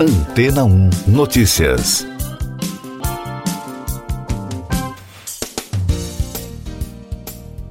Antena 1 Notícias.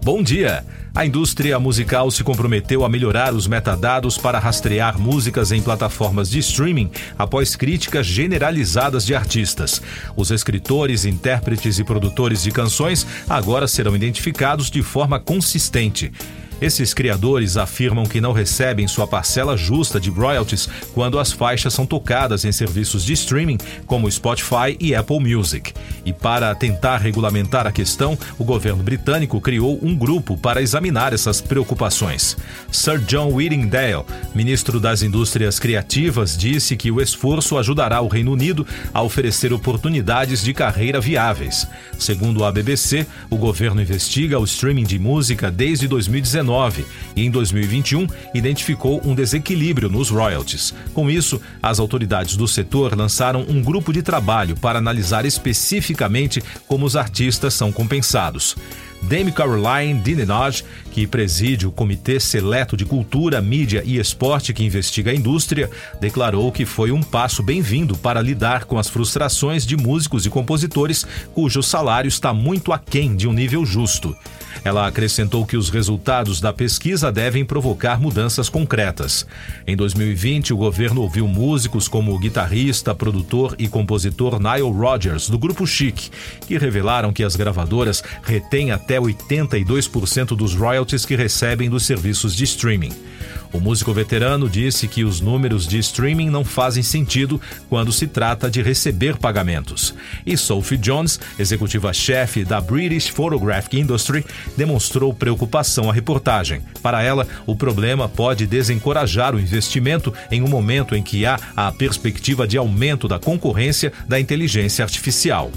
Bom dia. A indústria musical se comprometeu a melhorar os metadados para rastrear músicas em plataformas de streaming após críticas generalizadas de artistas. Os escritores, intérpretes e produtores de canções agora serão identificados de forma consistente. Esses criadores afirmam que não recebem sua parcela justa de royalties quando as faixas são tocadas em serviços de streaming como Spotify e Apple Music. E para tentar regulamentar a questão, o governo britânico criou um grupo para examinar essas preocupações. Sir John Whittingdale, ministro das Indústrias Criativas, disse que o esforço ajudará o Reino Unido a oferecer oportunidades de carreira viáveis. Segundo a BBC, o governo investiga o streaming de música desde 2019 2019 e em 2021 identificou um desequilíbrio nos royalties. Com isso, as autoridades do setor lançaram um grupo de trabalho para analisar especificamente como os artistas são compensados. Dame Caroline Dinenage, que preside o Comitê Seleto de Cultura, Mídia e Esporte que investiga a indústria, declarou que foi um passo bem-vindo para lidar com as frustrações de músicos e compositores cujo salário está muito aquém de um nível justo. Ela acrescentou que os resultados da pesquisa devem provocar mudanças concretas. Em 2020, o governo ouviu músicos como o guitarrista, produtor e compositor Nile Rodgers, do grupo Chic, que revelaram que as gravadoras retêm até 82% dos royalties que recebem dos serviços de streaming. O músico veterano disse que os números de streaming não fazem sentido quando se trata de receber pagamentos. E Sophie Jones, executiva-chefe da British Photographic Industry, demonstrou preocupação à reportagem. Para ela, o problema pode desencorajar o investimento em um momento em que há a perspectiva de aumento da concorrência da inteligência artificial.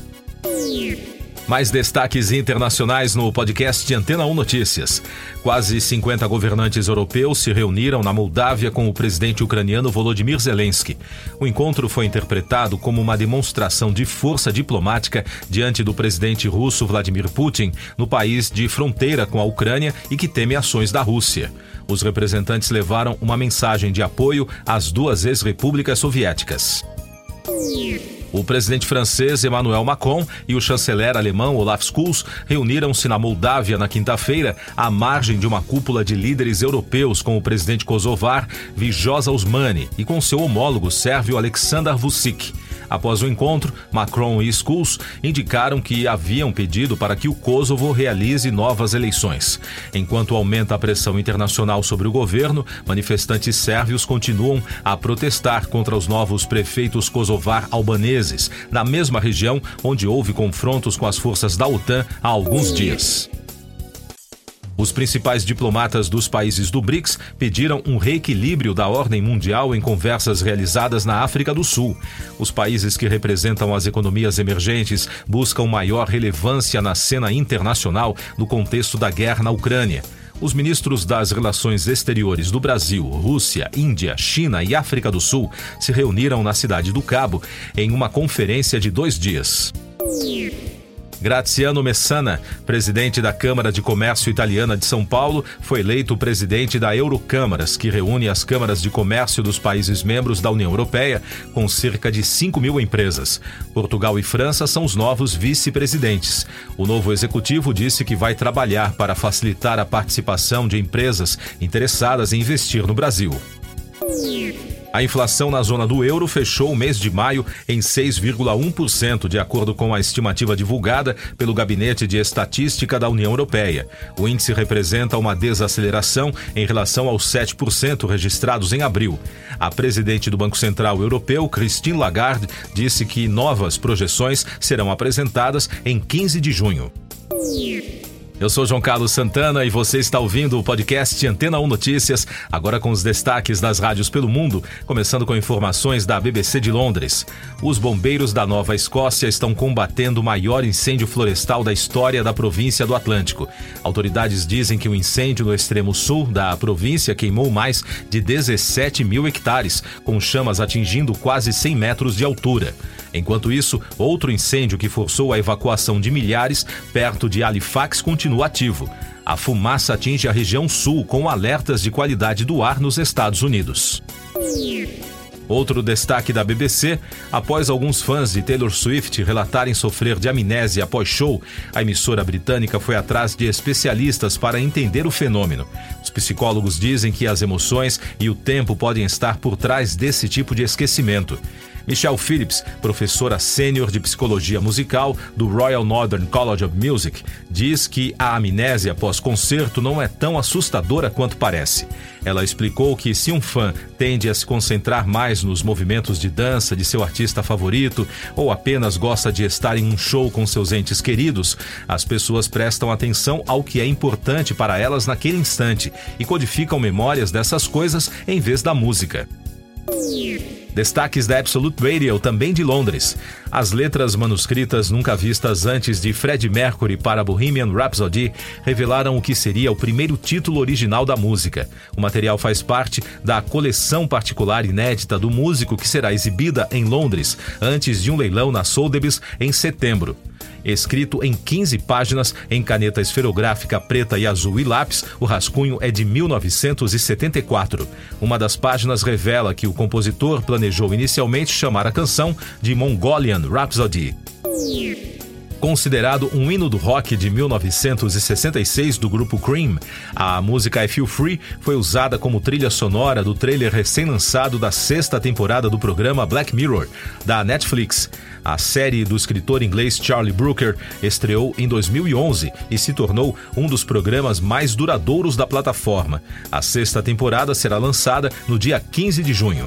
Mais destaques internacionais no podcast Antena 1 Notícias. Quase 50 governantes europeus se reuniram na Moldávia com o presidente ucraniano Volodymyr Zelensky. O encontro foi interpretado como uma demonstração de força diplomática diante do presidente russo Vladimir Putin, no país de fronteira com a Ucrânia e que teme ações da Rússia. Os representantes levaram uma mensagem de apoio às duas ex-repúblicas soviéticas. O presidente francês Emmanuel Macron e o chanceler alemão Olaf Scholz reuniram-se na Moldávia na quinta-feira à margem de uma cúpula de líderes europeus com o presidente kosovar Vijosa Osmani e com seu homólogo sérvio Aleksandar Vučić. Após o encontro, Macron e Schools indicaram que haviam pedido para que o Kosovo realize novas eleições. Enquanto aumenta a pressão internacional sobre o governo, manifestantes sérvios continuam a protestar contra os novos prefeitos kosovar albaneses, na mesma região onde houve confrontos com as forças da OTAN há alguns dias. Os principais diplomatas dos países do BRICS pediram um reequilíbrio da ordem mundial em conversas realizadas na África do Sul. Os países que representam as economias emergentes buscam maior relevância na cena internacional no contexto da guerra na Ucrânia. Os ministros das Relações Exteriores do Brasil, Rússia, Índia, China e África do Sul se reuniram na cidade do Cabo em uma conferência de dois dias. Graziano Messana, presidente da Câmara de Comércio Italiana de São Paulo, foi eleito presidente da Eurocâmaras, que reúne as câmaras de comércio dos países membros da União Europeia, com cerca de 5 mil empresas. Portugal e França são os novos vice-presidentes. O novo executivo disse que vai trabalhar para facilitar a participação de empresas interessadas em investir no Brasil. A inflação na zona do euro fechou o mês de maio em 6,1%, de acordo com a estimativa divulgada pelo Gabinete de Estatística da União Europeia. O índice representa uma desaceleração em relação aos 7% registrados em abril. A presidente do Banco Central Europeu, Christine Lagarde, disse que novas projeções serão apresentadas em 15 de junho. Eu sou João Carlos Santana e você está ouvindo o podcast Antena 1 Notícias, agora com os destaques das rádios pelo mundo, começando com informações da BBC de Londres. Os bombeiros da Nova Escócia estão combatendo o maior incêndio florestal da história da província do Atlântico. Autoridades dizem que o incêndio no extremo sul da província queimou mais de 17 mil hectares, com chamas atingindo quase 100 metros de altura. Enquanto isso, outro incêndio que forçou a evacuação de milhares perto de Halifax continua ativo. A fumaça atinge a região sul com alertas de qualidade do ar nos Estados Unidos. Outro destaque da BBC: após alguns fãs de Taylor Swift relatarem sofrer de amnésia após show, a emissora britânica foi atrás de especialistas para entender o fenômeno. Os psicólogos dizem que as emoções e o tempo podem estar por trás desse tipo de esquecimento. Michelle Phillips, professora sênior de psicologia musical do Royal Northern College of Music, diz que a amnésia pós-concerto não é tão assustadora quanto parece. Ela explicou que se um fã tende a se concentrar mais nos movimentos de dança de seu artista favorito ou apenas gosta de estar em um show com seus entes queridos, as pessoas prestam atenção ao que é importante para elas naquele instante e codificam memórias dessas coisas em vez da música. Destaques da Absolute Radio, também de Londres. As letras manuscritas nunca vistas antes de Fred Mercury para Bohemian Rhapsody revelaram o que seria o primeiro título original da música. O material faz parte da coleção particular inédita do músico que será exibida em Londres antes de um leilão na Sotheby's em setembro. Escrito em 15 páginas, em caneta esferográfica preta e azul e lápis, o rascunho é de 1974. Uma das páginas revela que o compositor planejou inicialmente chamar a canção de Mongolian Rhapsody. Considerado um hino do rock de 1966 do grupo Cream, a música I Feel Free foi usada como trilha sonora do trailer recém-lançado da sexta temporada do programa Black Mirror, da Netflix. A série do escritor inglês Charlie Brooker estreou em 2011 e se tornou um dos programas mais duradouros da plataforma. A sexta temporada será lançada no dia 15 de junho.